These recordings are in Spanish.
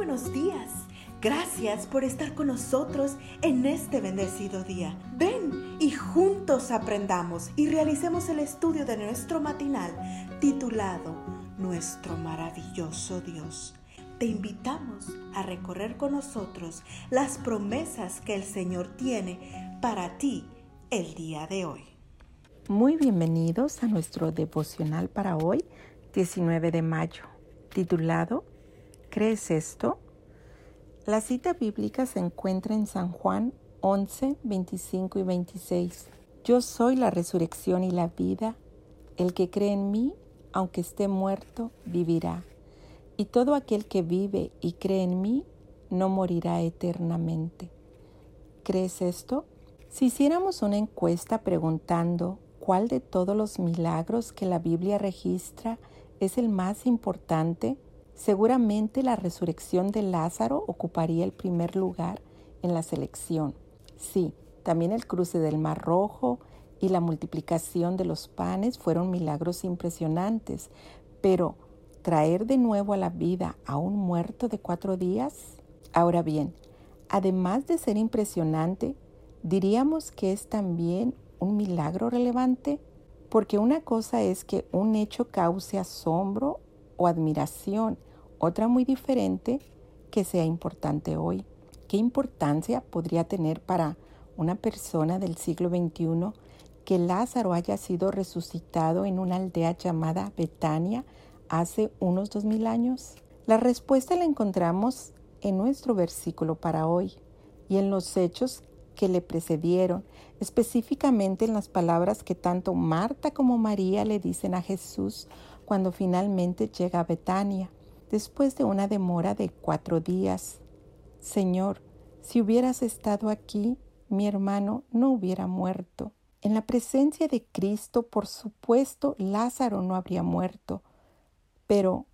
buenos días. Gracias por estar con nosotros en este bendecido día. Ven y juntos aprendamos y realicemos el estudio de nuestro matinal titulado Nuestro maravilloso Dios. Te invitamos a recorrer con nosotros las promesas que el Señor tiene para ti el día de hoy. Muy bienvenidos a nuestro devocional para hoy, 19 de mayo, titulado ¿Crees esto? La cita bíblica se encuentra en San Juan 11, 25 y 26. Yo soy la resurrección y la vida. El que cree en mí, aunque esté muerto, vivirá. Y todo aquel que vive y cree en mí, no morirá eternamente. ¿Crees esto? Si hiciéramos una encuesta preguntando cuál de todos los milagros que la Biblia registra es el más importante, Seguramente la resurrección de Lázaro ocuparía el primer lugar en la selección. Sí, también el cruce del Mar Rojo y la multiplicación de los panes fueron milagros impresionantes, pero traer de nuevo a la vida a un muerto de cuatro días. Ahora bien, además de ser impresionante, diríamos que es también un milagro relevante, porque una cosa es que un hecho cause asombro o admiración, otra muy diferente que sea importante hoy. ¿Qué importancia podría tener para una persona del siglo XXI que Lázaro haya sido resucitado en una aldea llamada Betania hace unos dos mil años? La respuesta la encontramos en nuestro versículo para hoy y en los hechos que le precedieron, específicamente en las palabras que tanto Marta como María le dicen a Jesús cuando finalmente llega a Betania después de una demora de cuatro días. Señor, si hubieras estado aquí, mi hermano no hubiera muerto. En la presencia de Cristo, por supuesto, Lázaro no habría muerto. Pero,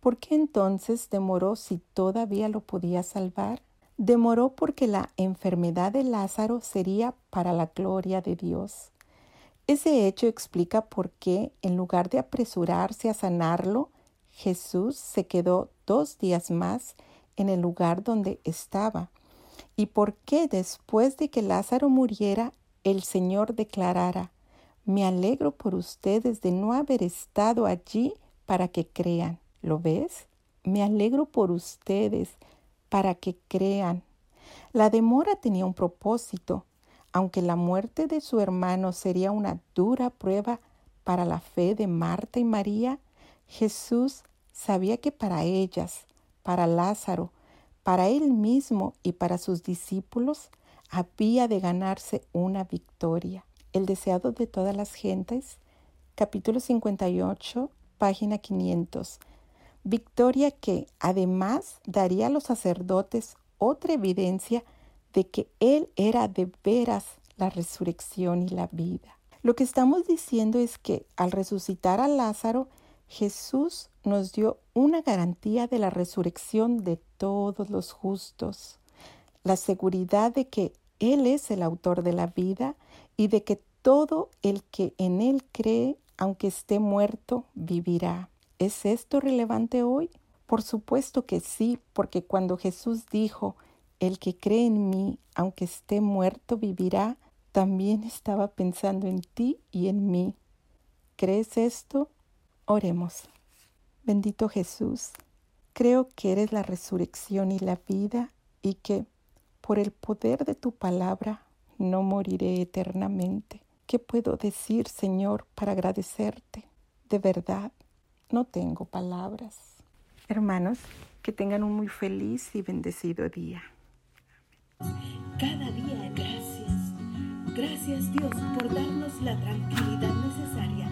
¿por qué entonces demoró si todavía lo podía salvar? Demoró porque la enfermedad de Lázaro sería para la gloria de Dios. Ese hecho explica por qué, en lugar de apresurarse a sanarlo, Jesús se quedó dos días más en el lugar donde estaba. ¿Y por qué después de que Lázaro muriera, el Señor declarara, me alegro por ustedes de no haber estado allí para que crean? ¿Lo ves? Me alegro por ustedes para que crean. La demora tenía un propósito. Aunque la muerte de su hermano sería una dura prueba para la fe de Marta y María, Jesús sabía que para ellas, para Lázaro, para él mismo y para sus discípulos había de ganarse una victoria. El deseado de todas las gentes, capítulo 58, página 500. Victoria que además daría a los sacerdotes otra evidencia de que Él era de veras la resurrección y la vida. Lo que estamos diciendo es que al resucitar a Lázaro, Jesús nos dio una garantía de la resurrección de todos los justos, la seguridad de que Él es el autor de la vida y de que todo el que en Él cree, aunque esté muerto, vivirá. ¿Es esto relevante hoy? Por supuesto que sí, porque cuando Jesús dijo, el que cree en mí, aunque esté muerto, vivirá, también estaba pensando en ti y en mí. ¿Crees esto? Oremos. Bendito Jesús, creo que eres la resurrección y la vida y que por el poder de tu palabra no moriré eternamente. ¿Qué puedo decir, Señor, para agradecerte? De verdad, no tengo palabras. Hermanos, que tengan un muy feliz y bendecido día. Cada día gracias. Gracias Dios por darnos la tranquilidad necesaria